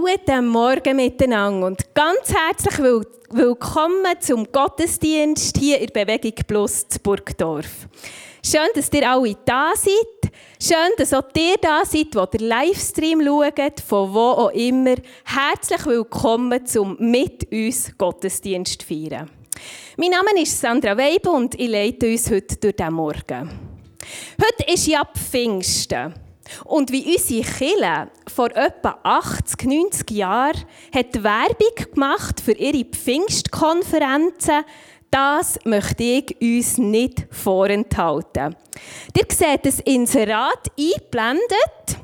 Guten Morgen miteinander und ganz herzlich will willkommen zum Gottesdienst hier in Bewegung Plus zu Burgdorf. Schön, dass ihr alle da seid. Schön, dass auch ihr da seid, die den Livestream schaut, von wo auch immer. Herzlich willkommen zum mit uns Gottesdienst feiern. Mein Name ist Sandra Weib und ich leite uns heute durch den Morgen. Heute ist ja Pfingsten. Und wie unsere Kille vor etwa 80, 90 Jahren hat Werbung gemacht für ihre Pfingstkonferenzen, das möchte ich uns nicht vorenthalten. Ihr seht das Inserat eingeblendet.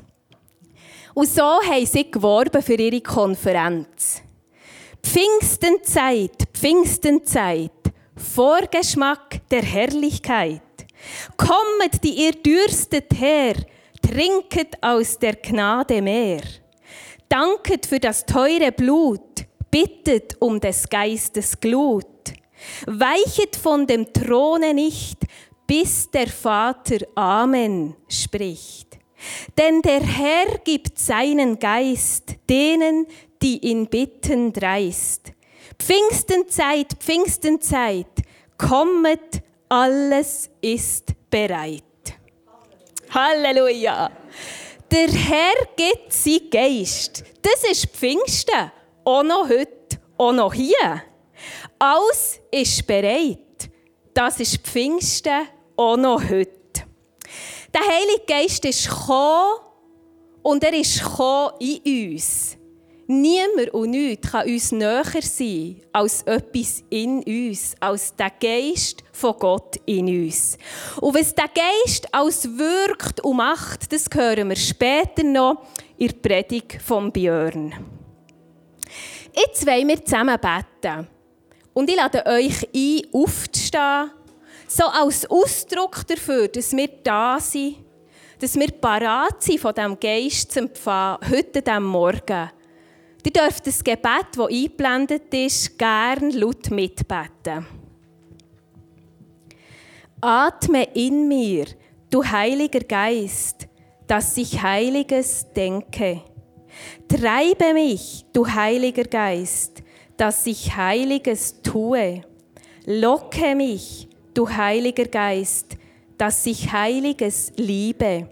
Und so haben sie geworben für ihre Konferenz. Pfingstenzeit, Pfingstenzeit, Vorgeschmack der Herrlichkeit. Kommet, die ihr dürstet her, trinket aus der Gnade mehr. Danket für das teure Blut, bittet um des Geistes Glut. Weichet von dem Throne nicht, bis der Vater Amen spricht. Denn der Herr gibt seinen Geist denen, die ihn bitten dreist. Pfingstenzeit, Pfingstenzeit, kommet, alles ist bereit. Halleluja! Der Herr gibt seinen Geist. Das ist Pfingsten. Auch noch heute, auch noch hier. Alles ist bereit. Das ist Pfingsten, auch noch heute. Der Heilige Geist ist gekommen und er ist gekommen in uns. Niemand und nichts kann uns näher sein als etwas in uns, als der Geist von Gott in uns. Und was der Geist als wirkt und macht, das hören wir später noch in der Predigt von Björn. Jetzt wollen wir zusammen beten. Und ich lade euch ein, aufzustehen, so als Ausdruck dafür, dass wir da sind, dass wir parat sind, von diesem Geist zu empfangen, heute, diesem Morgen. Ihr dürft das Gebet, das eingeblendet ist, gern laut mitbeten. Atme in mir, du Heiliger Geist, dass ich Heiliges denke. Treibe mich, du Heiliger Geist, dass ich Heiliges tue. Locke mich, du Heiliger Geist, dass ich Heiliges liebe.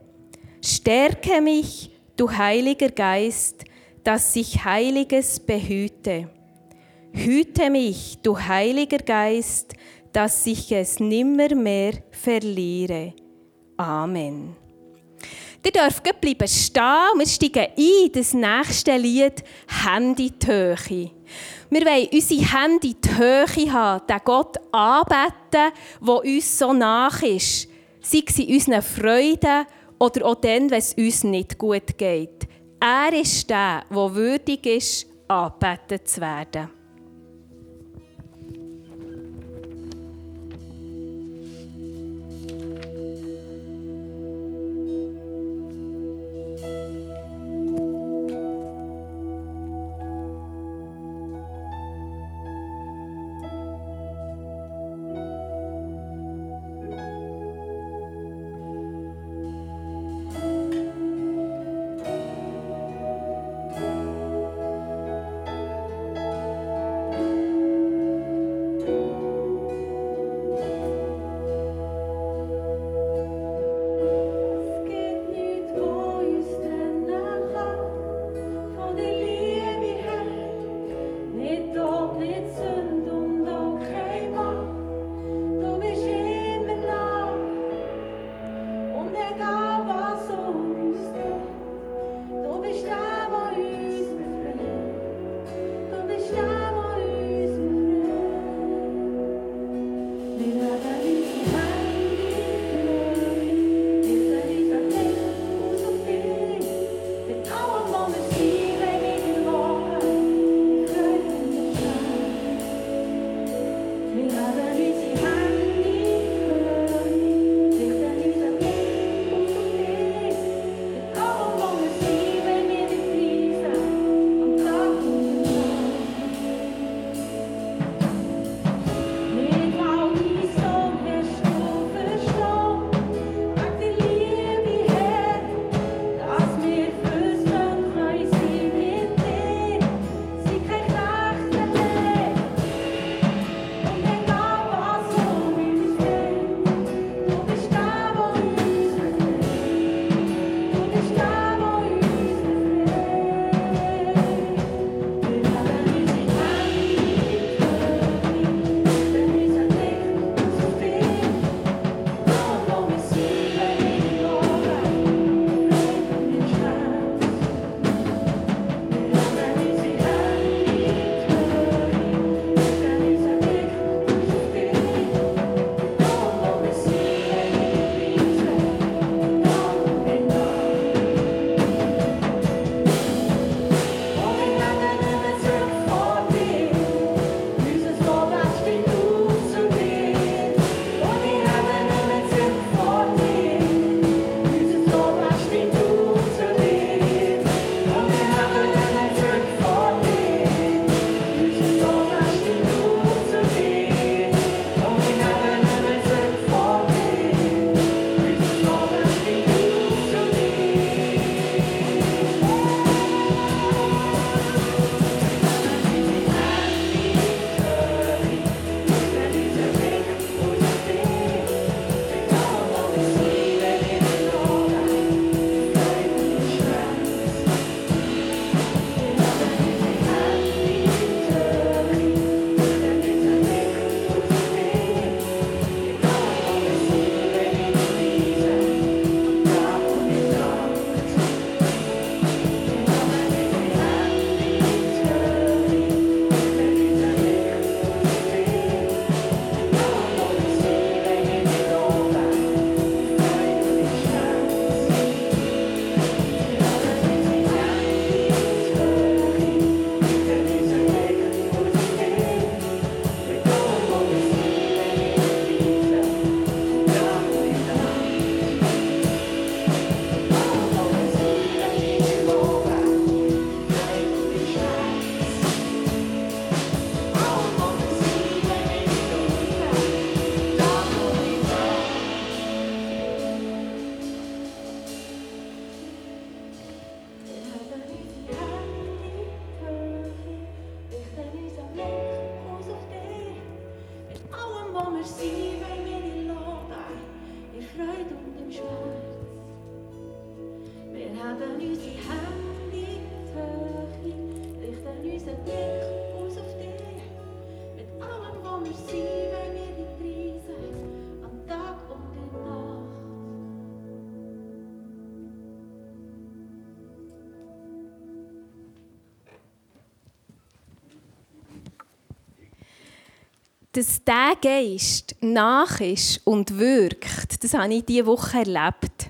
Stärke mich, du Heiliger Geist, dass ich Heiliges behüte. Hüte mich, du Heiliger Geist, dass ich es nimmermehr verliere. Amen. Ihr dürft bleiben stehen wir steigen ein das nächste Lied Handy die. Wir wollen unsere Hände die Höhe haben, den Gott anbeten, der uns so nach ist. Sei es in unseren Freuden oder auch dann, wenn es uns nicht gut geht. Er ist der, der würdig ist, angebetet zu werden. Dass dieser Geist nach ist und wirkt, das habe ich diese Woche erlebt.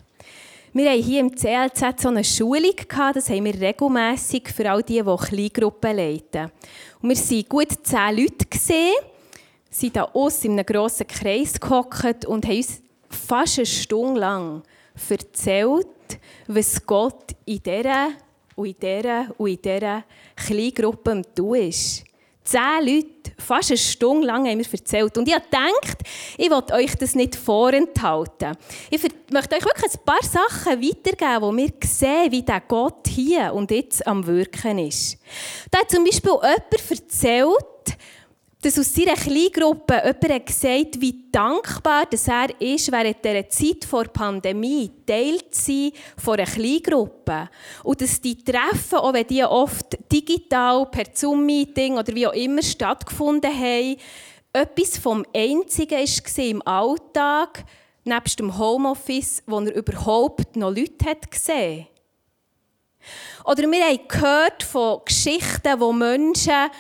Wir haben hier im CLZ so eine Schulung gehabt, das haben wir regelmässig für all die, die Kleingruppen leiten. Und wir waren gut zehn Leute, gewesen, sind da aus in einem grossen Kreis gehockt und haben uns fast eine Stunde lang erzählt, was Gott in dieser und in dieser und in dieser Kleingruppe Tun ist. Zehn Leute, fast eine Stunde lang haben wir erzählt. Und ich habe ich will euch das nicht vorenthalten. Ich möchte euch wirklich ein paar Sachen weitergeben, wo wir sehen, wie der Gott hier und jetzt am Wirken ist. Da hat zum Beispiel jemand erzählt, dass aus seiner Kleingruppe jemand hat gesagt wie dankbar dass er ist, während dieser Zeit vor der Pandemie Teil zu sein von einer Kleingruppe. Und dass die Treffen, auch wenn die oft digital, per Zoom-Meeting oder wie auch immer stattgefunden haben, etwas vom Einzigen war im Alltag, nebst dem Homeoffice, wo er überhaupt noch Leute hat gesehen Oder wir haben gehört von Geschichten, wo Menschen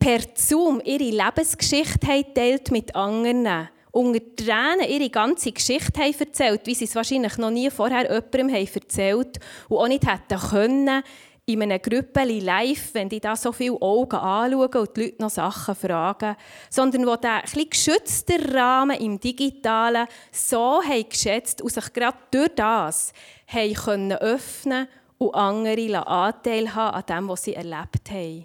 per Zoom ihre Lebensgeschichte teilt mit anderen unter Tränen ihre ganze Geschichte haben erzählt, wie sie es wahrscheinlich noch nie vorher jemandem haben erzählt und auch nicht hätten können, in einem Grüppeli live, wenn die da so viele Augen anschauen und die Leute noch Sachen fragen, sondern wo der etwas geschützte Rahmen im Digitalen so haben geschätzt und sich gerade durch das haben öffnen und andere Anteil haben an dem, was sie erlebt haben.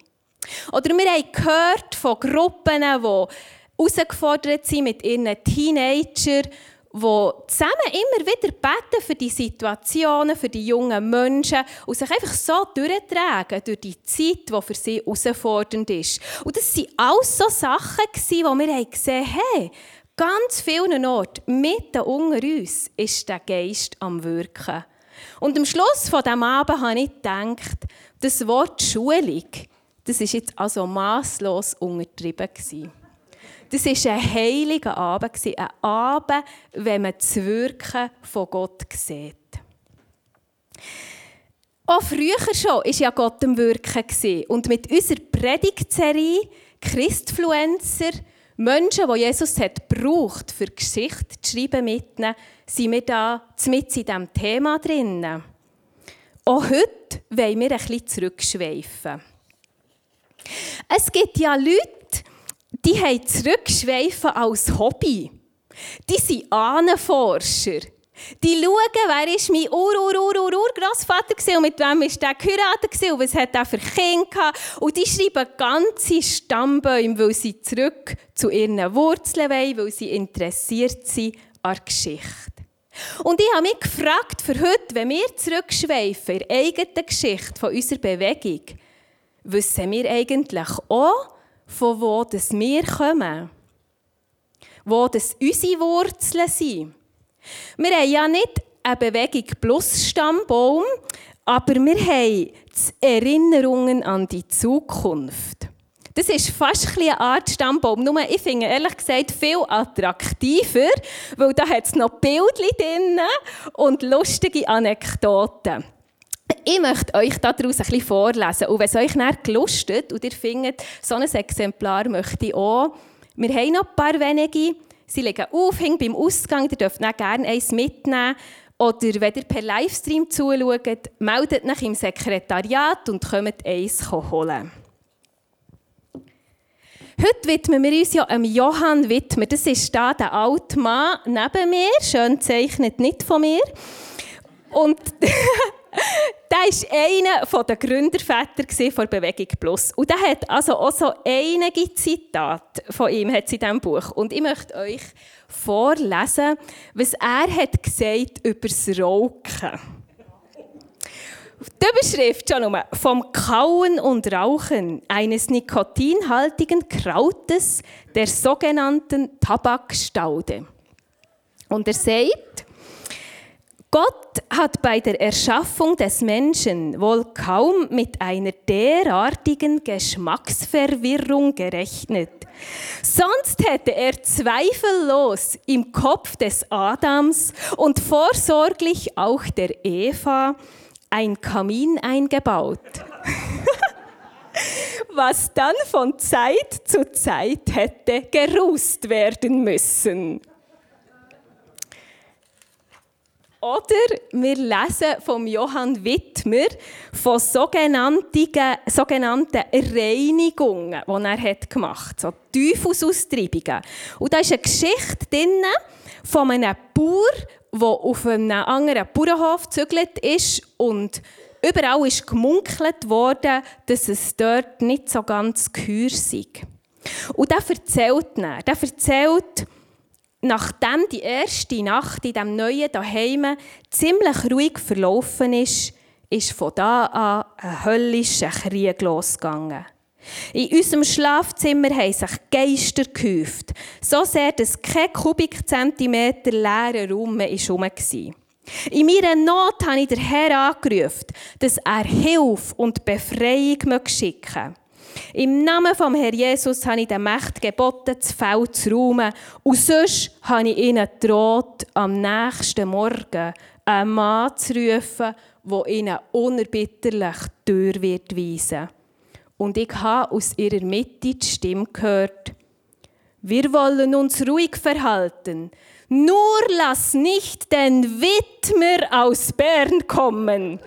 Oder wir haben gehört von Gruppen, die herausgefordert sind mit ihren Teenagern, die zusammen immer wieder beten für die Situationen, für die jungen Menschen und sich einfach so durchtragen durch die Zeit, die für sie herausfordernd ist. Und das waren alles so Sachen, wo wir gesehen haben, hey, ganz vielen Orten, mitten unter uns, ist der Geist am Wirken. Und am Schluss von diesem Abend habe ich gedacht, das Wort Schulung, das ist jetzt also maßlos untertrieben. Das war ein heiliger Abend, ein Abend, wenn man das Wirken von Gott sieht. Auch früher schon war ja Gott am Wirken. Und mit unserer Predigtserie Christfluencer, Menschen, die Jesus hat gebraucht, für Geschichte zu schreiben, mitnehmen, sind wir da mit in diesem Thema drin. Auch heute wollen wir ein bisschen zurückschweifen. Es gibt ja Leute, die haben Zurückschweifen als Hobby. Die sind Ahnenforscher. Die schauen, wer ist mein ur ur ur ur urgroßvater und mit wem ist der geheiratet und was hat er für Kinder gehabt. Und die schreiben ganze Stammbäume, weil sie zurück zu ihren Wurzeln wollen, weil sie interessiert sind an Geschichte. Und ich habe mich gefragt, für heute, wenn wir zurückschweifen in der eigenen Geschichte von unserer Bewegung, wissen wir eigentlich auch, von wo das wir kommen. Wo das unsere Wurzeln sind. Wir haben ja nicht eine Bewegung plus Stammbaum, aber wir haben Erinnerungen an die Zukunft. Das ist fast eine Art Stammbaum. Nur ich finde ehrlich gesagt viel attraktiver, weil da hat es noch Bildchen drin und lustige Anekdoten. Ich möchte euch daraus ein bisschen vorlesen. Und wenn es euch nicht gelustet und ihr findet, so ein Exemplar möchte ich auch, wir haben noch ein paar wenige, sie liegen auf, hängen beim Ausgang, ihr dürft nicht gerne eins mitnehmen. Oder wenn ihr per Livestream zuschaut, meldet euch im Sekretariat und kommt eins holen. Heute widmen wir uns ja einem Johann Wittmer. Das ist da der alte Mann neben mir, schön zeichnet nicht von mir. Und der ist einer der Gründerväter der Bewegung Plus. Und der hat also auch so einige Zitate von ihm hat in diesem Buch. Und ich möchte euch vorlesen, was er hat gesagt über das Rauchen. Die Überschrift schon nur. Vom Kauen und Rauchen eines nikotinhaltigen Krautes, der sogenannten Tabakstaude. Und er sagt, Gott hat bei der Erschaffung des Menschen wohl kaum mit einer derartigen Geschmacksverwirrung gerechnet. Sonst hätte er zweifellos im Kopf des Adams und vorsorglich auch der Eva ein Kamin eingebaut. was dann von Zeit zu Zeit hätte gerußt werden müssen. Oder wir lesen vom Johann Wittmer von sogenannten, sogenannten Reinigungen, die er hat gemacht hat, so Teufelsaustreibungen. Und da ist eine Geschichte drin von einem Bauer, der auf einem anderen Bauernhof gezügelt ist und überall ist gemunkelt worden, dass es dort nicht so ganz gehör sei. Und der erzählt dann, der erzählt, nachdem die erste Nacht in diesem neuen Daheim ziemlich ruhig verlaufen ist, ist von da an ein höllischer Krieg losgegangen. In unserem Schlafzimmer haben sich Geister gehäuft, so sehr, dass kein Kubikzentimeter leerer Raum mehr war. In meiner Not habe ich den Herr angerufen, dass er Hilfe und Befreiung schicken möge. Im Namen vom Herrn Jesus habe ich den Mächten geboten, das Feld zu räumen. Und sonst habe ich ihnen gedroht, am nächsten Morgen einen Mann zu rufen, der ihnen unerbitterlich die Tür wird weisen Und ich habe aus ihrer Mitte die Stimme gehört. Wir wollen uns ruhig verhalten. Nur lass nicht den Widmer aus Bern kommen.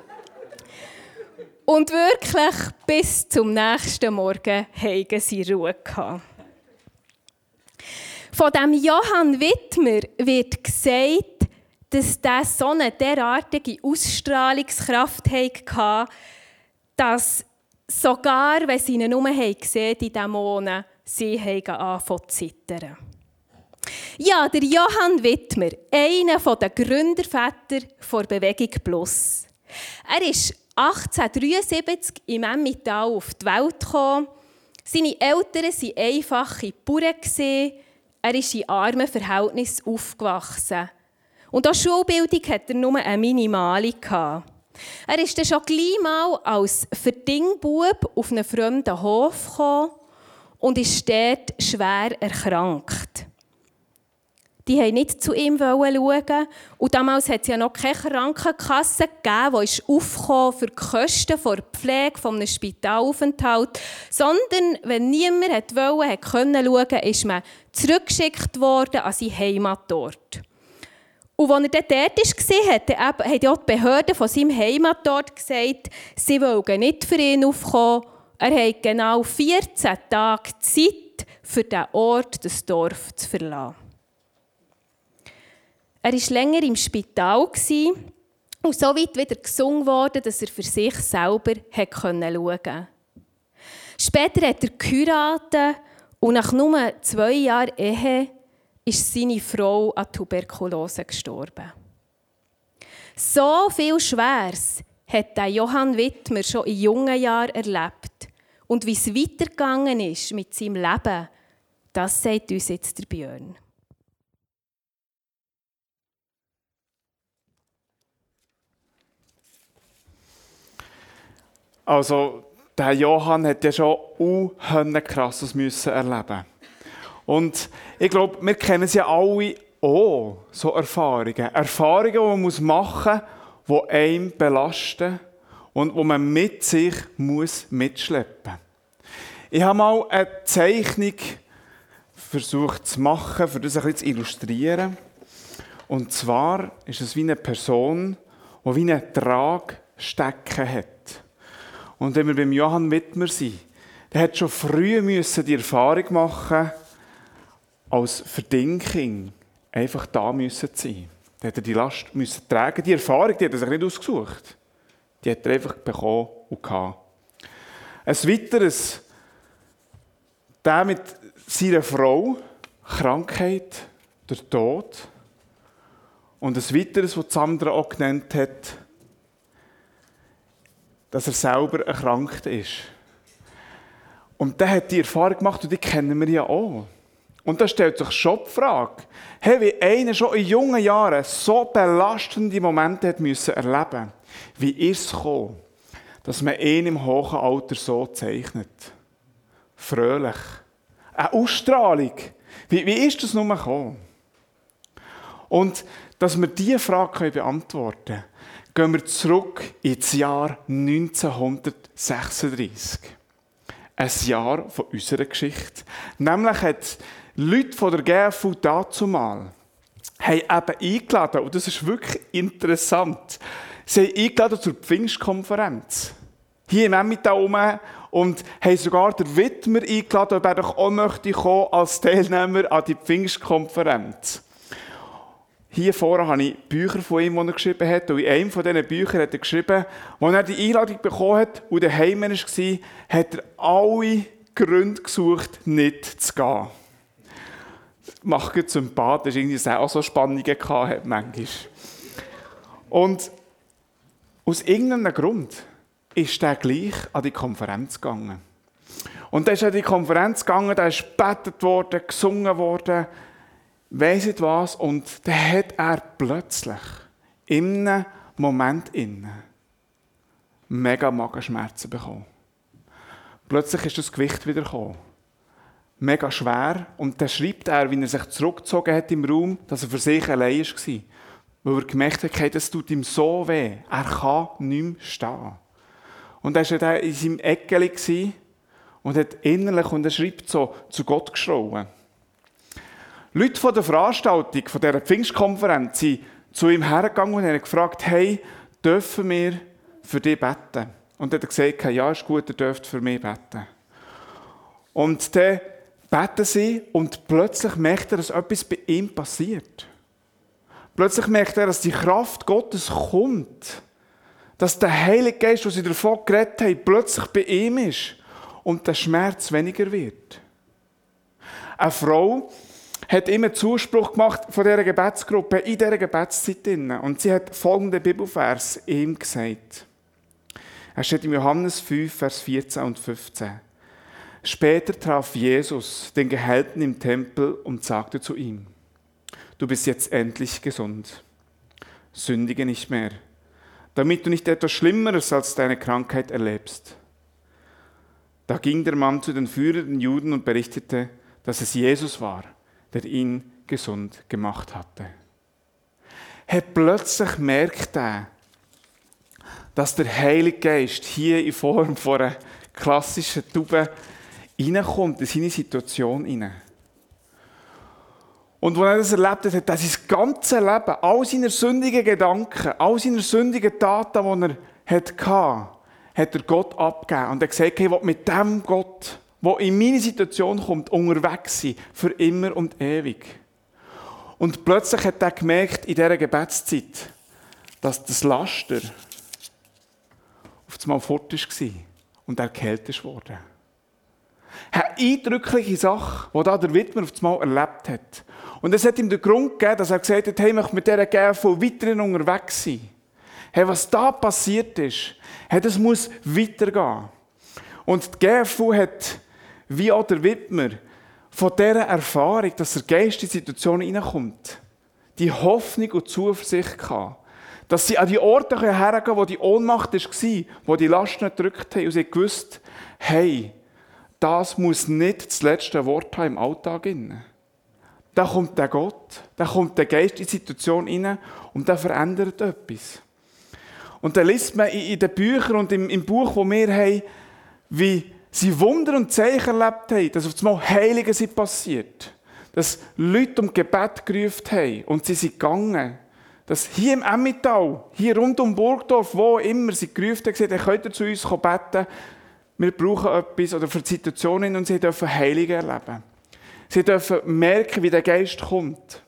Und wirklich bis zum nächsten Morgen haben sie Ruhe gehabt. Von dem Johann Wittmer wird gesagt, dass der so eine derartige Ausstrahlungskraft hatte, dass sogar, wenn sie ihn nur gesehen die Dämonen, sie angefangen zu zittern. Ja, der Johann Wittmer, einer der Gründerväter der Bewegung Plus. Er ist 1873 im Emmental auf die Welt gekommen. Seine Eltern waren einfache Bauern. Er ist in armen Verhältnissen aufgewachsen. Und auch Schulbildung hatte er nur eine minimale. Er ist dann schon gleich mal als Verdingbub auf einen fremden Hof gekommen und ist dort schwer erkrankt die wollten nicht zu ihm schauen. Und damals hat es ja noch keine Krankenkasse gegeben, die aufkam für die Kosten der Pflege eines Spitalaufenthalts. Sondern, wenn niemand wollte, schauen konnte, ist man zurückgeschickt worden an seinen Heimatort. Und als er dort war, haben auch die Behörden von seinem Heimatort gesagt, sie wollen nicht für ihn aufkommen. Er hat genau 14 Tage Zeit, für diesen Ort, das Dorf zu verlassen. Er war länger im Spital und so weit wieder gesungen worden, dass er für sich selber schauen konnte. Später hat er geheiratet und nach nur zwei Jahren Ehe ist seine Frau an Tuberkulose gestorben. So viel Schweres hat Johann Wittmer schon in jungen Jahren erlebt. Und wie es weitergegangen ist mit seinem Leben, das sagt uns jetzt der Björn. Also, der Johann hat ja schon unheimlich krasses müssen erleben. Und ich glaube, wir kennen es ja alle auch, so Erfahrungen. Erfahrungen, die man machen muss, die einen belasten und die man mit sich muss mitschleppen muss. Ich habe mal eine Zeichnung versucht zu machen, für das ein bisschen zu illustrieren. Und zwar ist es wie eine Person, die wie einen Tragstecken hat. Und wenn wir beim Johann Wittmer sind, der hat schon früh müssen die Erfahrung machen, als Verdinking einfach da müssen zu sein. Da hat die Last müssen tragen. Die Erfahrung, die hat er sich nicht ausgesucht. Die hat er einfach bekommen und gehabt. Ein weiteres, der mit seiner Frau, Krankheit, der Tod. Und ein weiteres, was Sandra auch genannt hat, dass er selber erkrankt ist. Und der hat die Erfahrung gemacht und die kennen wir ja auch. Und da stellt sich schon die Frage, hey, wie einer schon in jungen Jahren so belastende Momente hat müssen erleben wie ist es gekommen, dass man ihn im hohen Alter so zeichnet? Fröhlich. Eine Ausstrahlung. Wie, wie ist das nun gekommen? Und dass wir diese Frage beantworten können, gehen wir zurück ins Jahr 1936. Ein Jahr von unserer Geschichte. Nämlich hat Leute von der GFU dazu mal haben eben eingeladen, und das ist wirklich interessant, sie haben eingeladen zur Pfingstkonferenz. Hier im Emmental rum und haben sogar den Widmer eingeladen, ob er doch auch möchte kommen als Teilnehmer an die Pfingstkonferenz. Hier vorne habe ich Bücher von ihm, die er geschrieben hat. Und in einem von diesen Büchern hat er geschrieben, als er die Einladung bekommen hat und daheim war, hat er alle Gründe gesucht, nicht zu gehen. Macht gut sympathisch, irgendwie es auch so Spannungen gehabt manchmal. Und aus irgendeinem Grund ist er gleich an die Konferenz gegangen. Und dann ist an die Konferenz gegangen, da ist gebetet worden, gesungen worden, weiss was, und dann hat er plötzlich in einem Moment innen mega Magenschmerzen bekommen. Plötzlich ist das Gewicht wieder gekommen. Mega schwer. Und dann schreibt er, wie er sich zurückgezogen hat im Raum, dass er für sich allein war. Weil er gemerkt hat, hey, das tut ihm so weh. Er kann nicht mehr stehen. Und dann war er in seinem Eckeli und hat innerlich, und er schreibt so, zu Gott geschrauen. Leute von der Veranstaltung, von dieser Pfingstkonferenz, sind zu ihm hergegangen und haben gefragt, hey, dürfen wir für dich beten? Und er hat gesagt, ja, ist gut, ihr dürft für mich beten. Und dann beten sie und plötzlich merkt er, dass etwas bei ihm passiert. Plötzlich merkt er, dass die Kraft Gottes kommt. Dass der Heilige Geist, den sie davon geredet haben, plötzlich bei ihm ist und der Schmerz weniger wird. Eine Frau hat immer Zuspruch gemacht von dieser Gebetsgruppe in dieser Gebetszeit. Und sie hat folgende Bibelvers ihm gesagt. Er steht in Johannes 5, Vers 14 und 15. Später traf Jesus den Gehalten im Tempel und sagte zu ihm, du bist jetzt endlich gesund. Sündige nicht mehr, damit du nicht etwas Schlimmeres als deine Krankheit erlebst. Da ging der Mann zu den führenden Juden und berichtete, dass es Jesus war, der ihn gesund gemacht hatte. Hey, plötzlich merkt er, dass der Heilige Geist hier in Form von einer klassischen Tube reinkommt in seine Situation hinein. Und als er das erlebt hat, hat er sein ganzes Leben, all seine sündigen Gedanken, all seine sündigen Taten, die er hatte, hat er Gott abgegeben. Und er hat gesagt, ich will mit dem Gott, der in meine Situation kommt, unterwegs sein, für immer und ewig. Und plötzlich hat er gemerkt, in dieser Gebetszeit, dass das Laster, auf einmal fort war und er geheilt wurde. Eine eindrückliche Sache, die der Wittmer auf einmal erlebt hat. Und es hat ihm den Grund gegeben, dass er gesagt hat, hey, ich möchte mit dieser GFU weiterhin unterwegs sein. Hey, was da passiert ist, hey, das muss weitergehen. Und die GFU hat, wie auch der Wittmer, von dieser Erfahrung, dass der Geist in Situationen hineinkommt, die Hoffnung und Zuversicht gehabt, dass sie an die Orte hergehen können, wo die Ohnmacht war, wo die Last nicht gedrückt haben. Und sie gewusst, hey, das muss nicht das letzte Wort haben im Alltag. Da kommt der Gott, da kommt der Geist in die Situation rein und der verändert etwas. Und dann liest man in den Büchern und im Buch, wo wir haben, wie sie Wunder und Zeichen erlebt haben, dass auf einmal Heilige sind passiert. Dass Leute um Gebet gerufen haben und sie sind gegangen dass hier im Emmental, hier rund um Burgdorf, wo immer sie gerufen haben, gesagt, könnt ihr zu uns beten, wir brauchen etwas oder für Situationen und sie dürfen Heilige erleben. Sie dürfen merken, wie der Geist kommt.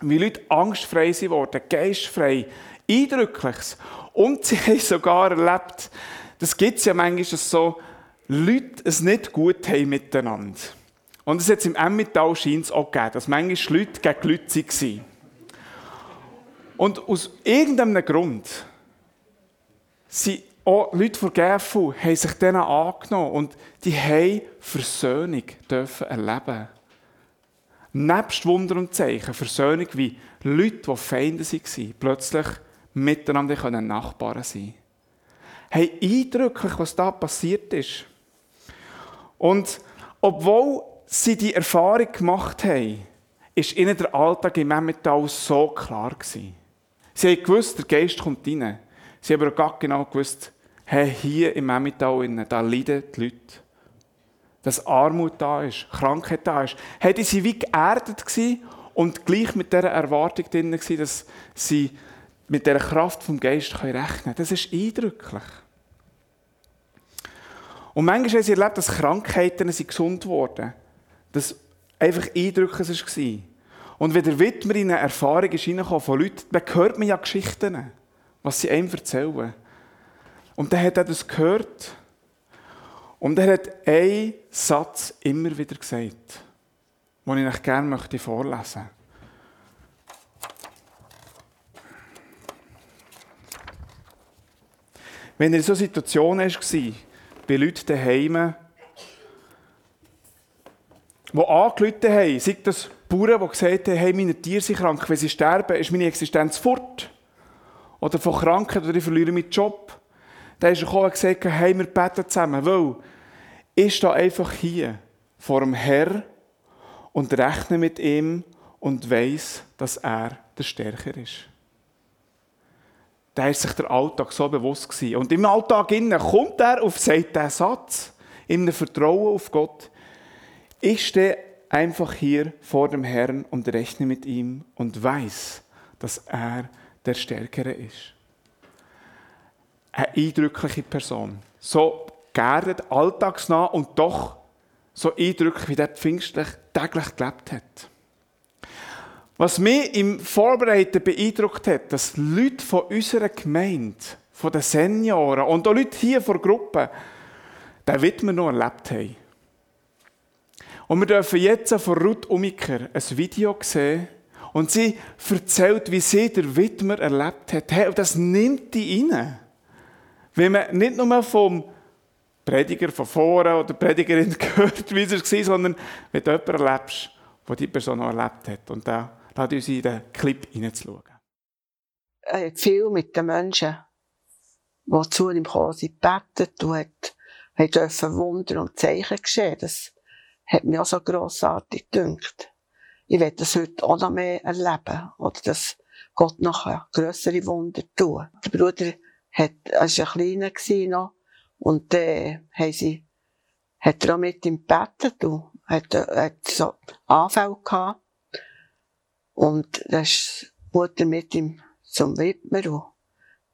Wie Leute angstfrei sind worden, geistfrei, eindrückliches. Und sie haben sogar erlebt, das gibt es ja manchmal, so Leute es nicht gut haben miteinander. Und es hat im Emmental scheint es auch gegeben, dass manchmal Leute gegen Leute waren. Und aus irgendeinem Grund sind auch Leute von GFU haben sich denen angenommen und die haben Versöhnung dürfen erleben. Nebst Wunder und Zeichen, Versöhnung wie Leute, die Feinde waren, plötzlich miteinander Nachbarn sein Hey, eindrücklich, was da passiert ist. Und obwohl sie die Erfahrung gemacht haben, ist ihnen der Alltag im Emmental so klar gewesen. Sie haben gewusst, der Geist kommt rein. Sie haben aber auch genau gewusst, hey, hier im Emmental, da leiden die Leute. Dass Armut da ist, Krankheit da ist. Hey, die waren wie geerdet und gleich mit dieser Erwartung drin dass sie mit dieser Kraft vom Geist rechnen können. Das ist eindrücklich. Und manchmal haben sie erlebt, dass Krankheiten sind gesund wurden. Das einfach eindrücklich war. Und wenn der Widmer in eine Erfahrung ist von Leuten, dann hört man ja Geschichten, was sie einem erzählen. Und dann hat er das gehört. Und er hat einen Satz immer wieder gesagt, den ich euch gerne möchte vorlesen möchte. Wenn er in so Situationen war, bei Leuten daheim, die angerufen haben, sei das Bauern, die gesagt haben, hey, meine Tiere sind krank, wenn sie sterben, ist meine Existenz fort. Oder von Krankheit, oder ich verliere meinen Job. Dann ist gekommen und gesagt, hey, wir beten zusammen, weil ich stehe einfach hier vor dem Herr und rechne mit ihm und weiß, dass er der Stärker ist. Da ist sich der Alltag so bewusst gewesen. Und im Alltag innen kommt er auf, sagt der Satz, in einem Vertrauen auf Gott. Ich stehe einfach hier vor dem Herrn und rechne mit ihm und weiß, dass er der Stärkere ist. Eine eindrückliche Person. So geerdet, alltagsnah und doch so eindrücklich, wie der pfingstlich täglich gelebt hat. Was mich im Vorbereiten beeindruckt hat, dass Leute von unserer Gemeinde, von den Senioren und auch Leute hier vor der Gruppe, den Widmer noch erlebt haben. Und wir dürfen jetzt von Ruth Umiker ein Video sehen und sie erzählt, wie sie der Widmer erlebt hat. Hey, und das nimmt die rein. Wenn man nicht nur vom Prediger von vorne oder Predigerin gehört, wie es war, sondern wenn du jemanden erlebst, der die Person auch erlebt hat. Und da lade uns in den Clip hineinzuschauen. Hat viel mit den Menschen, die zu ihm gekommen sind, gebetet und hat, dürfen Wunder und Zeichen geschehen. Das hat mir auch so grossartig gedünkt. Ich werde das heute auch noch mehr erleben. Oder dass Gott noch grössere Wunder tun. Der Bruder hat, war ein kleiner noch. Und, äh, haben sie, hat er auch mit ihm gebetet und hat, hat so Anfälle gehabt. Und da ist die Mutter mit ihm zum Widmer und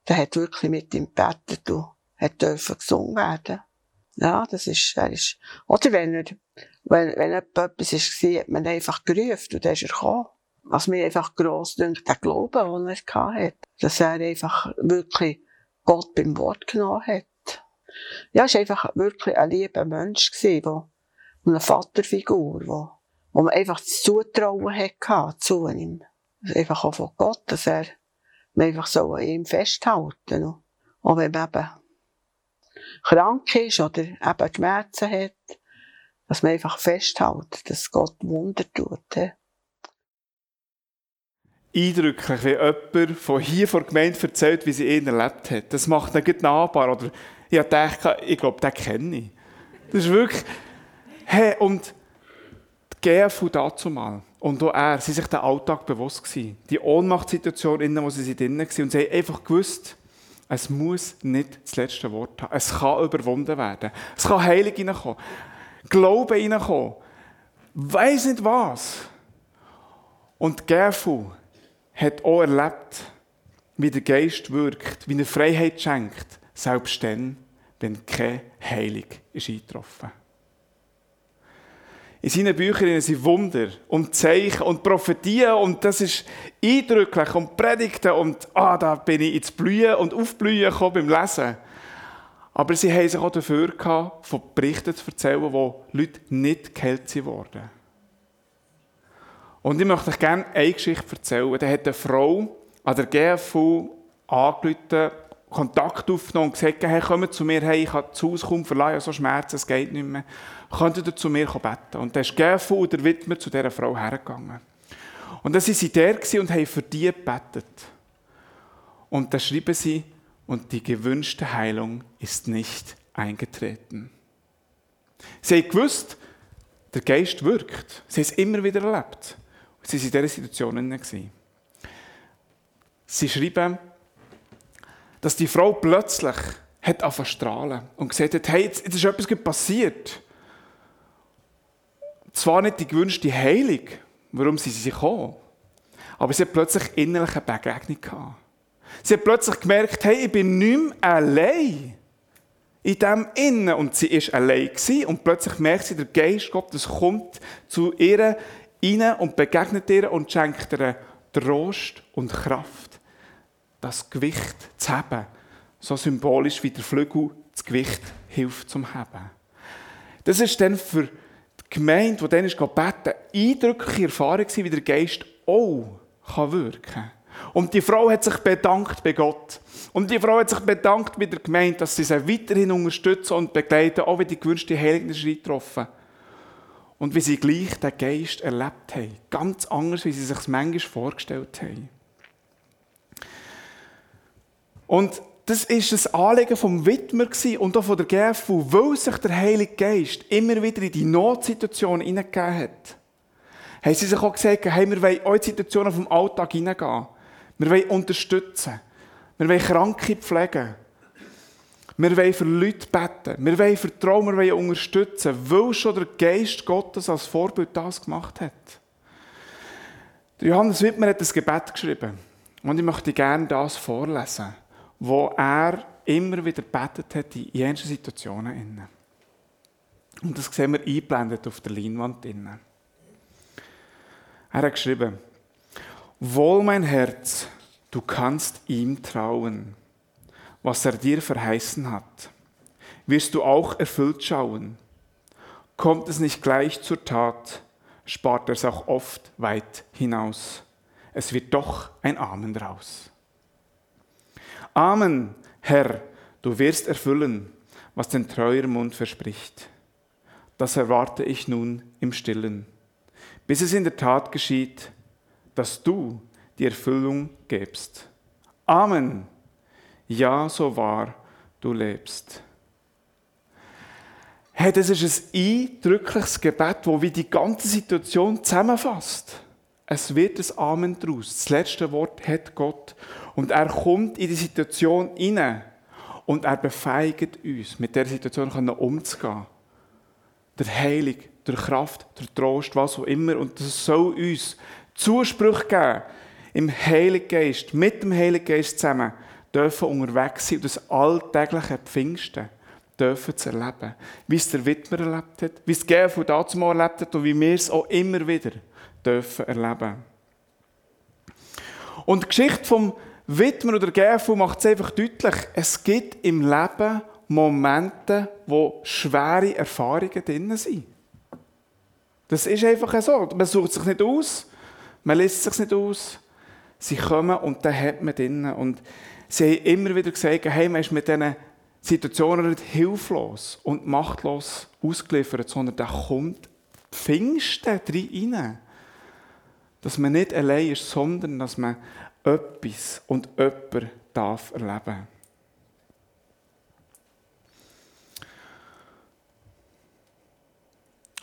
der hat wirklich mit ihm gebetet und hat gesungen werden. Ja, das ist, er ist, oder wenn er, wenn, wenn etwas war, hat man einfach gerufen und dann ist er gekommen. Was mir einfach gross dünkt, der Glaube, den er hatte. Dass er einfach wirklich Gott beim Wort genommen hat. Ja, er war einfach wirklich ein lieber Mensch gewesen, wo, eine Vaterfigur, wo, wo man einfach das Zutrauen hatte zu ihm. Einfach auch von Gott, dass er man einfach so an ihm festhalten. Auch wenn man eben krank ist oder eben Schmerzen hat, dass man einfach festhält, dass Gott Wunder tut. Eindrücklich, wie jemand von hier vor der Gemeinde erzählt, wie sie ihn erlebt hat. Das macht ihn gut nahbar. Oder ich dachte, ich glaube, den kenne ich. Das ist wirklich... Hey, und die GFU dazu mal und auch er, sie sich den Alltag bewusst gewesen. Die Ohnmachtssituation, in der sie drin waren. Und sie haben einfach gewusst, es muss nicht das letzte Wort haben. Es kann überwunden werden. Es kann Heilig reinkommen. Glaube reinkommen. Weiß nicht was. Und GFU hat auch erlebt, wie der Geist wirkt, wie er Freiheit schenkt, selbst dann, wenn keine Heilung ist eingetroffen in seinen Büchern sind Wunder und Zeichen und Prophetien und das ist eindrücklich und Predigten und ah, da bin ich ins Blühen und Aufblühen gekommen beim Lesen. Aber sie haben sich auch dafür gehabt, von Berichten zu erzählen, wo Leute nicht geheilt wurden. Und ich möchte euch gerne eine Geschichte erzählen. Da hat eine Frau an der GFU angerufen Kontakt aufgenommen und gesagt, hey, kommt zu mir, hey, ich kann das Haus kaum verleihen, so Schmerzen, es geht nicht mehr. Könnt ihr zu mir beten? Und dann ist GFU und der Widmer zu dieser Frau hergegangen. Und dann waren sie der und haben für die gebetet. Und dann schreiben sie, und die gewünschte Heilung ist nicht eingetreten. Sie haben gewusst, der Geist wirkt. Sie haben es immer wieder erlebt. Sie waren in dieser Situation. Sie schreiben, dass die Frau plötzlich hat angefangen strahlen und gesagt hat, hey, jetzt, jetzt ist etwas passiert. Zwar nicht die gewünschte Heilung, warum sie sich gekommen, aber sie hat plötzlich innerlich eine Begegnung gehabt. Sie hat plötzlich gemerkt, hey, ich bin nicht mehr allein in dem Innen. Und sie ist allein gewesen, und plötzlich merkt sie, der Geist Gottes kommt zu ihr rein und begegnet ihr und schenkt ihr Trost und Kraft, das Gewicht zu haben. So symbolisch wie der Flügel das Gewicht hilft zum Heben. Das ist dann für die Gemeinde, die dann ist gebeten, eindrückliche Erfahrung wie der Geist auch wirken kann. Und die Frau hat sich bedankt bei Gott. Und die Frau hat sich bedankt bei der Gemeinde, dass sie sie weiterhin unterstützen und begleiten, auch wenn die gewünschte Heiligen getroffen Und wie sie gleich den Geist erlebt haben. Ganz anders, wie sie sich es manchmal vorgestellt haben. Und das ist das Anliegen vom Widmer und auch von der GFU, weil sich der Heilige Geist immer wieder in die Notsituation hineingegeben hat. Haben sie sich auch gesagt, hey, wir wollen in die Situationen vom Alltag hineingehen. Wir wollen unterstützen. Wir wollen Kranke pflegen. Wir wollen für Leute beten. Wir wollen vertrauen, wir wollen unterstützen, weil schon der Geist Gottes als Vorbild das gemacht hat. Johannes Wittmer hat ein Gebet geschrieben. Und ich möchte gerne das vorlesen, wo er immer wieder betet hat in jenen Situationen. Und das sehen wir eingeblendet auf der Leinwand. Er hat geschrieben, Wohl mein Herz, du kannst ihm trauen, was er dir verheißen hat. Wirst du auch erfüllt schauen. Kommt es nicht gleich zur Tat, spart er es auch oft weit hinaus. Es wird doch ein Amen draus. Amen, Herr, du wirst erfüllen, was dein treuer Mund verspricht. Das erwarte ich nun im stillen, bis es in der Tat geschieht, dass du die Erfüllung gibst. Amen. Ja, so wahr du lebst. Hey, das ist ein eindrückliches Gebet, wo wie die ganze Situation zusammenfasst. Es wird ein Amen daraus. Das letzte Wort hat Gott. Und er kommt in die Situation hinein. Und er befeigt uns, mit der Situation umzugehen. Der Heilung, der Kraft, der Trost, was auch immer. Und das soll uns Zuspruch geben, im Heiligen Geist, mit dem Heiligen Geist zusammen, dürfen unterwegs sein und das alltägliche Pfingsten dürfen zu erleben. Wie es der Widmer erlebt hat, wie es die GFU dazu erlebt hat und wie wir es auch immer wieder dürfen erleben. Und die Geschichte vom Widmer oder GFU macht es einfach deutlich, es gibt im Leben Momente, wo schwere Erfahrungen drin sind. Das ist einfach so. Man sucht sich nicht aus, man lässt sich nicht aus. Sie kommen und dann hat man drinnen. Und sie haben immer wieder gesagt, hey, man ist mit diesen Situationen nicht hilflos und machtlos ausgeliefert, sondern da kommt Pfingsten rein. Dass man nicht allein ist, sondern dass man etwas und jemand darf erleben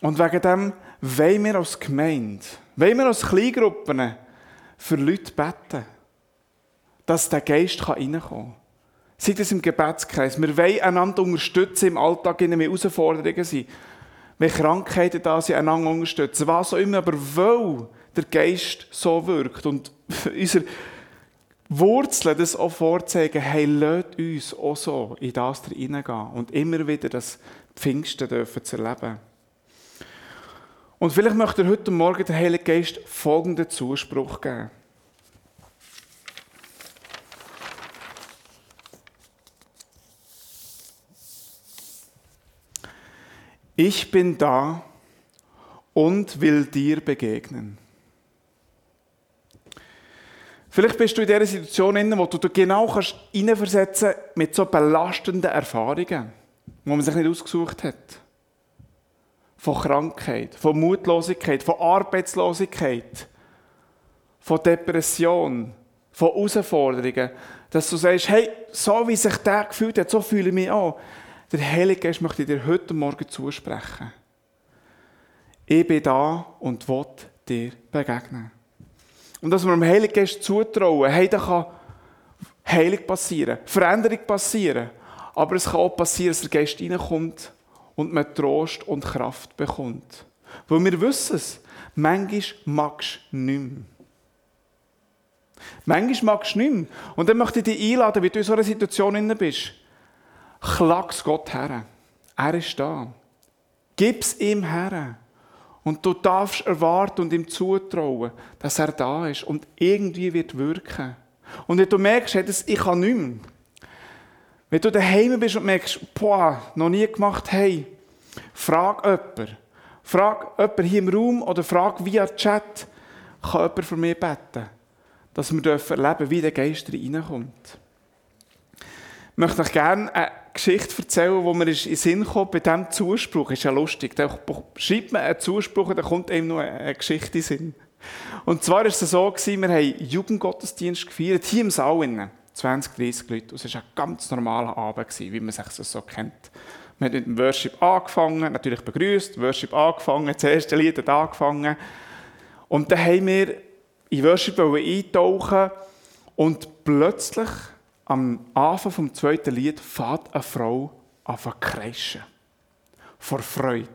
Und wegen dem wollen wir als Gemeinde wollen wir als Kleingruppen für Leute beten, dass der Geist reinkommen kann. Sei das im Gebetskreis. Wir wollen einander unterstützen im Alltag, in den Herausforderungen sind. Wenn Krankheiten da sind, einander unterstützen. Was auch immer, aber weil der Geist so wirkt und unsere Wurzeln das auch vorzeigen, hey, lasst uns auch so in das hineingehen und immer wieder das Pfingsten dürfen zu erleben. Und vielleicht möchte er heute Morgen der Heilige Geist folgenden Zuspruch geben. Ich bin da und will dir begegnen. Vielleicht bist du in dieser Situation, in wo du dich genau kannst hineinversetzen mit so belastenden Erfahrungen, die man sich nicht ausgesucht hat. Von Krankheit, von Mutlosigkeit, von Arbeitslosigkeit, von Depression, von Herausforderungen. Dass du sagst, hey, so wie sich der gefühlt hat, so fühle ich mich auch. Der Heilige Geist möchte dir heute Morgen zusprechen. Ich bin da und will dir begegnen. Und dass wir dem Heiligen Geist zutrauen, hey, da kann Heilung passieren, Veränderung passieren. Aber es kann auch passieren, dass der Geist reinkommt und man Trost und Kraft bekommt. Weil wir wissen es, manchmal magst du nicht mehr. Manchmal magst du nicht mehr. Und dann möchte ich dich einladen, wie du in so einer Situation bist. Klag's Gott her. Er ist da. Gib's ihm her. Und du darfst erwarten und ihm zutrauen, dass er da ist und irgendwie wird wirken. Und wenn du merkst, hey, das, ich kann nicht mehr. Wenn du daheim bist und merkst, boah, noch nie gemacht, hey, frag jemanden. Frag jemanden hier im Raum oder frag via Chat, kann jemand für mich beten, dass wir erleben dürfen, wie der Geist reinkommt. Ich möchte euch gerne Geschichte erzählen, wo mir in den Sinn kommt bei diesem Zuspruch. Ist ja lustig. Da schreibt man einen Zuspruch und dann kommt einem noch eine Geschichte in den Sinn. Und zwar war es so, gewesen, wir haben Jugendgottesdienst gefeiert, hier im Saal. 20, 30 Leute. Und es war ein ganz normaler Abend, gewesen, wie man sich das so kennt. Wir haben mit dem Worship angefangen, natürlich begrüßt, Worship angefangen, das erste Lied hat angefangen. Und dann haben wir in Worship eintauchen und plötzlich am Anfang vom zweiten Lied fährt eine Frau an zu kreischen. Vor Freude.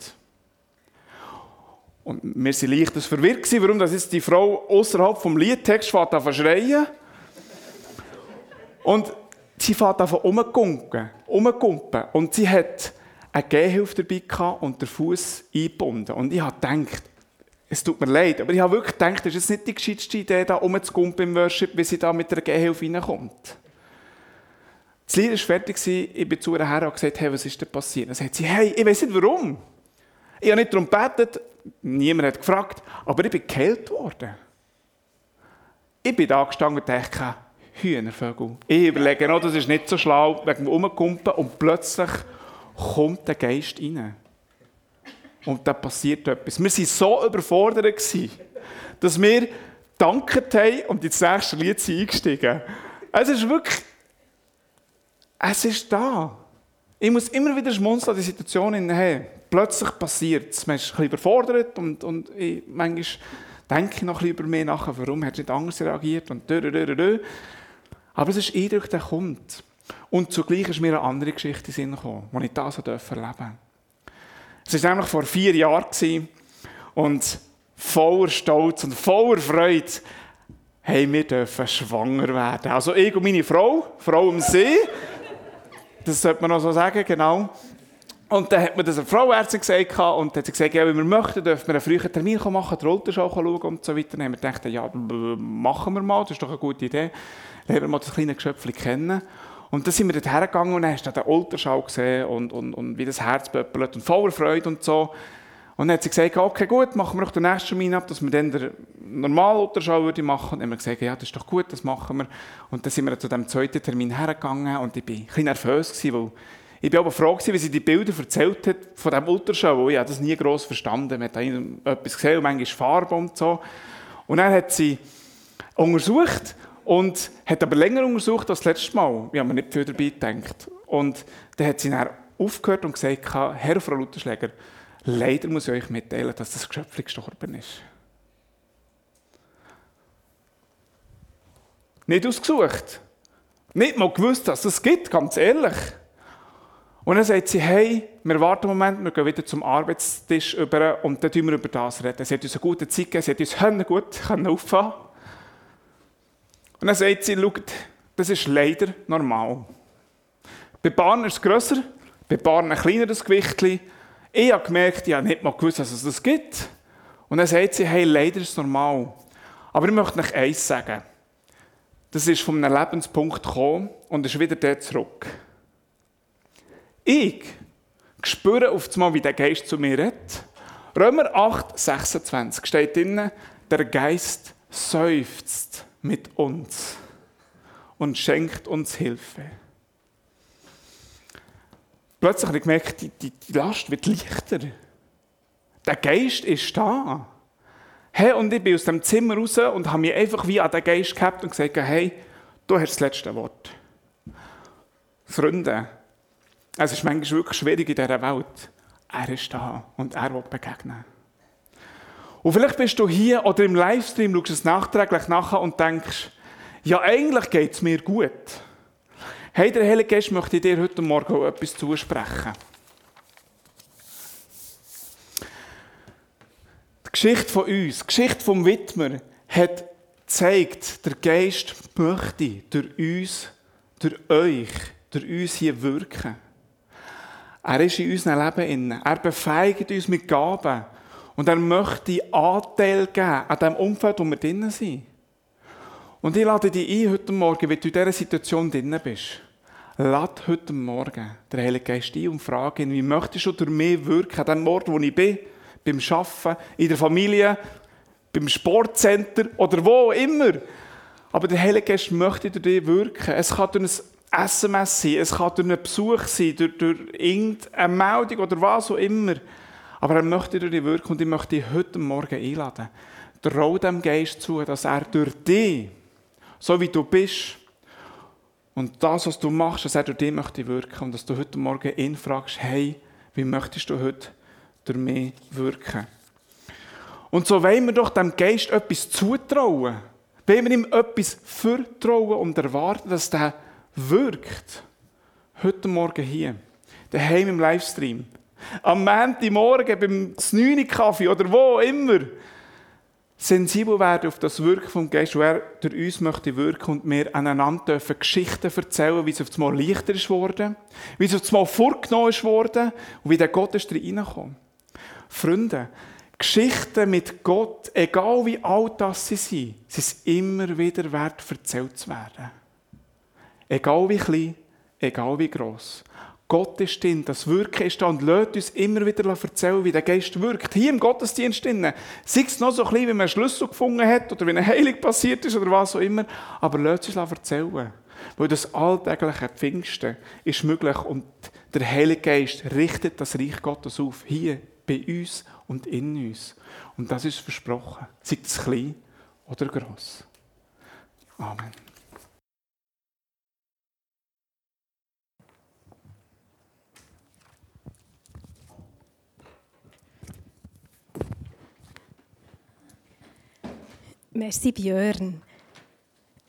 Und wir waren leicht verwirrt, warum das jetzt die Frau außerhalb vom Liedtext fährt an schreien. Und sie fährt an umgumpen, umgumpen. Und sie hat eine Gehhilfe dabei gehabt und den Fuß eingebunden. Und ich habe gedacht, es tut mir leid, aber ich habe wirklich gedacht, das ist jetzt nicht die gescheiteste Idee, da umzugumpen im Worship, wie sie da mit der Gehhilfe reinkommt. Das Lied war fertig, ich bin zu ihr her und gesagt, hey, was ist denn passiert? Dann sagt sie, hey, ich weiß nicht warum. Ich habe nicht darum gebetet, niemand hat gefragt, aber ich bin geheilt worden. Ich bin da gestanden und dachte, Hühnervögel. Ich überlege noch, das ist nicht so schlau, wegen dem Umkumpen und plötzlich kommt der Geist rein. Und da passiert etwas. Wir waren so überfordert, dass wir danket haben und ins nächste Lied sind eingestiegen. Es ist wirklich es ist da. Ich muss immer wieder schmunzeln, die Situation in hey, Plötzlich passiert es. Man ist ein bisschen überfordert und, und ich, manchmal denke ich noch ein bisschen über mich nach, warum hat nicht anders reagiert und dö, dö, dö. Aber es ist Eindruck, der kommt. Und zugleich ist mir eine andere Geschichte in Sinn gekommen, die ich das erleben durfte. Es war nämlich vor vier Jahren und voller Stolz und voller Freude haben wir dürfen schwanger werden. Also ich und meine Frau, Frau am See, das sollte man noch so sagen, genau. Und dann hat mir das eine Frauärztin gesagt und hat gesagt, ja, wenn wir möchten, dürfen wir einen frühen Termin machen, die Ultraschall schauen und so weiter. Dann haben wir gedacht, ja, machen wir mal, das ist doch eine gute Idee. Lernen wir mal das kleine Geschöpfchen kennen. Und dann sind wir dort hergegangen und dann hast du den Ultraschall gesehen und, und, und wie das Herz pöppelt und voller Freude und so. Und dann hat sie gesagt, okay, gut, machen wir doch den nächsten Termin ab, dass wir dann den normalen Ultraschall würde machen. Und dann haben wir gesagt, ja, das ist doch gut, das machen wir. Und dann sind wir zu dem zweiten Termin hergegangen und ich war ein bisschen nervös, gewesen, weil ich bin aber froh gewesen, wie sie die Bilder erzählt hat von diesem Ultraschall, weil ich habe das nie gross verstanden. Man hat etwas gesehen und manchmal Farbe und so. Und dann hat sie untersucht und hat aber länger untersucht als das letzte Mal. Ich habe mir nicht viel dabei gedacht. Und dann hat sie dann aufgehört und gesagt, Herr Frau Lutherschläger, Leider muss ich euch mitteilen, dass das Geschöpf gestorben ist. Nicht ausgesucht. Nicht mal gewusst, dass es das gibt, ganz ehrlich. Und dann sagt sie, hey, wir warten einen Moment, wir gehen wieder zum Arbeitstisch über und dann reden wir über das reden. Sie hat uns eine gute Zeit gegeben, sie hat uns gut auffahren Und dann sagt sie, schaut, das ist leider normal. Bei Bahnen ist es grösser, bei Bahnen ein kleineres Gewicht, ich habe gemerkt, ich habe nicht mal gewusst, dass es das gibt. Und dann sagt sie, hey, leider ist es normal. Aber ich möchte euch eins sagen. Das ist von einem Lebenspunkt gekommen und ist wieder dort zurück. Ich spüre auf einmal, wie der Geist zu mir redet. Römer 8, 26 steht drin, der Geist seufzt mit uns und schenkt uns Hilfe. Plötzlich habe ich gemerkt, die, die, die Last wird leichter. Der Geist ist da. Hey, und ich bin aus dem Zimmer raus und habe mich einfach wie an den Geist gehabt und gesagt, hey, du hast das letzte Wort. Freunde, es ist manchmal wirklich schwierig in dieser Welt. Er ist da und er will begegnen. Und vielleicht bist du hier oder im Livestream, schaust es nachträglich nachher und denkst, ja, eigentlich geht es mir gut. Hey, der Heilige Geist möchte dir heute Morgen auch etwas zusprechen. Die Geschichte von uns, die Geschichte vom Widmer, hat gezeigt, der Geist möchte durch uns, durch euch, durch uns hier wirken. Er ist in unserem Leben inne. Er befeigt uns mit Gaben. Und er möchte Anteil geben an dem Umfeld, wo wir drinnen sind. Und ich lade dich ein heute Morgen, wenn du in dieser Situation drinnen bist. Lade heute Morgen den Heiligen Geist ein und frage ihn, wie möchtest du durch mich wirken, an dem Ort, wo ich bin, beim Arbeiten, in der Familie, beim Sportcenter oder wo immer. Aber der Heilige Geist möchte durch dich wirken. Es kann durch ein SMS sein, es kann durch einen Besuch sein, durch, durch irgendeine Meldung oder was auch immer. Aber er möchte durch dich wirken und ich möchte dich heute Morgen einladen. Trau dem Geist zu, dass er durch dich, so wie du bist, und das, was du machst, dass er durch dich möchte wirken und dass du heute Morgen ihn fragst, hey, wie möchtest du heute durch mich wirken? Und so wollen wir doch dem Geist etwas zutrauen. Wollen wir ihm etwas vertrauen und erwarten, dass der wirkt. Heute Morgen hier. Daheim im Livestream. Am Montagmorgen beim 9 Kaffee oder wo immer. Sensibel werden auf das Wirken vom Geist, wo er durch uns möchte wirken und wir aneinander dürfen Geschichten erzählen, wie es auf einmal leichter ist worden, wie es auf einmal vorgenommen ist worden und wie der Gott ist reingekommen. Freunde, Geschichten mit Gott, egal wie alt das sie sind, sind immer wieder wert, erzählt zu werden. Egal wie klein, egal wie gross. Gott ist drin, das Wirken ist da und lässt uns immer wieder erzählen, wie der Geist wirkt. Hier im Gottesdienst drin. Sei es noch so klein, wie man einen Schlüssel gefunden hat oder wie eine Heilung passiert ist oder was auch immer. Aber lässt uns erzählen. Weil das alltägliche Pfingsten ist möglich und der Heilige Geist richtet das Reich Gottes auf. Hier, bei uns und in uns. Und das ist versprochen. Sei es klein oder gross. Amen. Merci, Björn.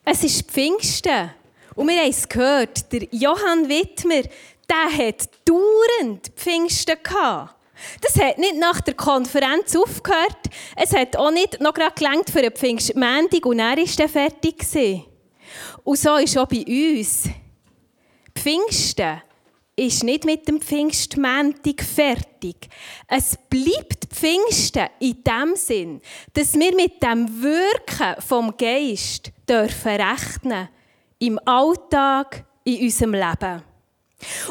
Es ist Pfingsten. Und wir haben es gehört, der Johann Wittmer, der hat dauernd Pfingsten gehabt. Das hat nicht nach der Konferenz aufgehört. Es hat auch nicht noch gerade gelangt für einen Pfingstmäntig und er war fertig. Und so ist auch bei uns. Pfingsten ist nicht mit dem Pfingstmäntig fertig. Es bleibt Pfingsten in dem Sinn, dass wir mit dem Wirken vom Geist dürfen rechnen im Alltag, in unserem Leben.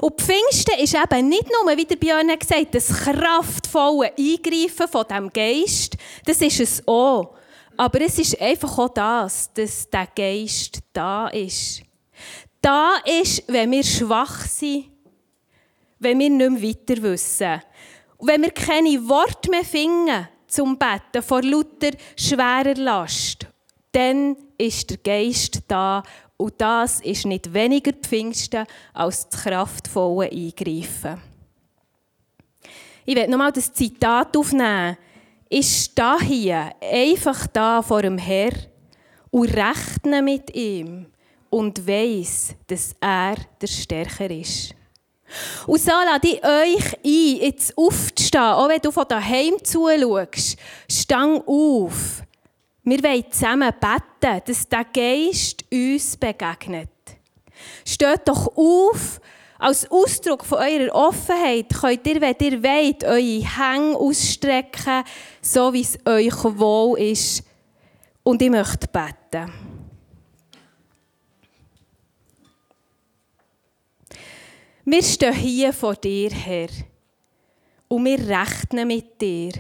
Und Pfingsten ist eben nicht nur, wie der Björn gesagt hat, das kraftvolle Eingreifen von dem Geist. Das ist es auch. Aber es ist einfach auch das, dass der Geist da ist. Da ist, wenn wir schwach sind, wenn wir nicht mehr weiter wissen. Und wenn wir keine Worte mehr finden zum Betten vor lauter schwerer Last, dann ist der Geist da und das ist nicht weniger Pfingsten als das kraftvolle Eingreifen. Ich werde nochmal das Zitat aufnehmen. Ich stehe hier einfach da vor dem Herr und rechne mit ihm und weiß, dass er der Stärker ist. Und so lade ich euch ein, jetzt aufzustehen, auch wenn du von daheim zuschaust. Stang auf. Wir wollen zusammen beten, dass der Geist uns begegnet. Steht doch auf, als Ausdruck von eurer Offenheit könnt ihr, wenn ihr wollt, eure Hänge ausstrecken, so wie es euch wohl ist. Und ich möchte beten. Wir stehen hier vor dir, Herr, und wir rechnen mit dir,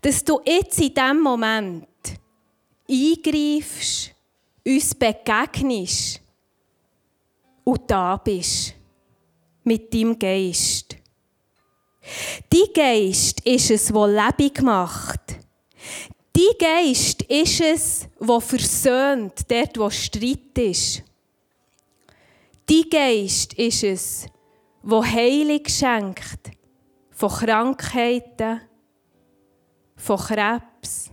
dass du jetzt in diesem Moment eingreifst, uns begegnest und da bist mit deinem Geist. Dein Geist ist es, der Leben macht. Dein Geist ist es, der versöhnt, dort, wo Streit ist. Dein Geist ist es, der Heilung schenkt von Krankheiten, von Krebs,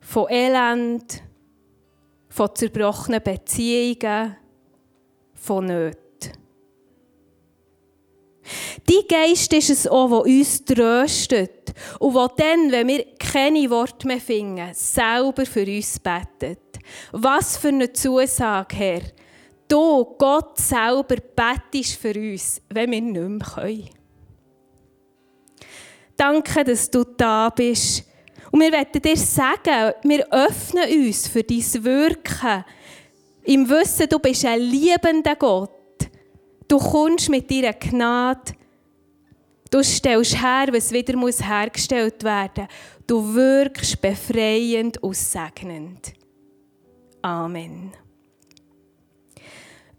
von Elend, von zerbrochenen Beziehungen, von Nöten. Dein Geist ist es auch, der uns tröstet und der dann, wenn wir keine Worte mehr finden, selber für uns betet. Was für eine Zusage, Herr. Du, Gott selber, bettest für uns, wenn wir nicht mehr können. Danke, dass du da bist. Und wir werden dir sagen, wir öffnen uns für dein Wirken. Im Wissen, du bist ein liebender Gott. Du kommst mit deiner Gnade. Du stellst her, was wieder muss hergestellt werden muss. Du wirkst befreiend und segnend. Amen.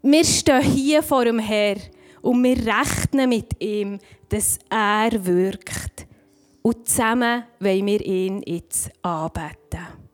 Wir stehen hier vor dem Herrn und wir rechnen mit ihm, dass er wirkt. Und zusammen wollen wir ihn jetzt anbeten.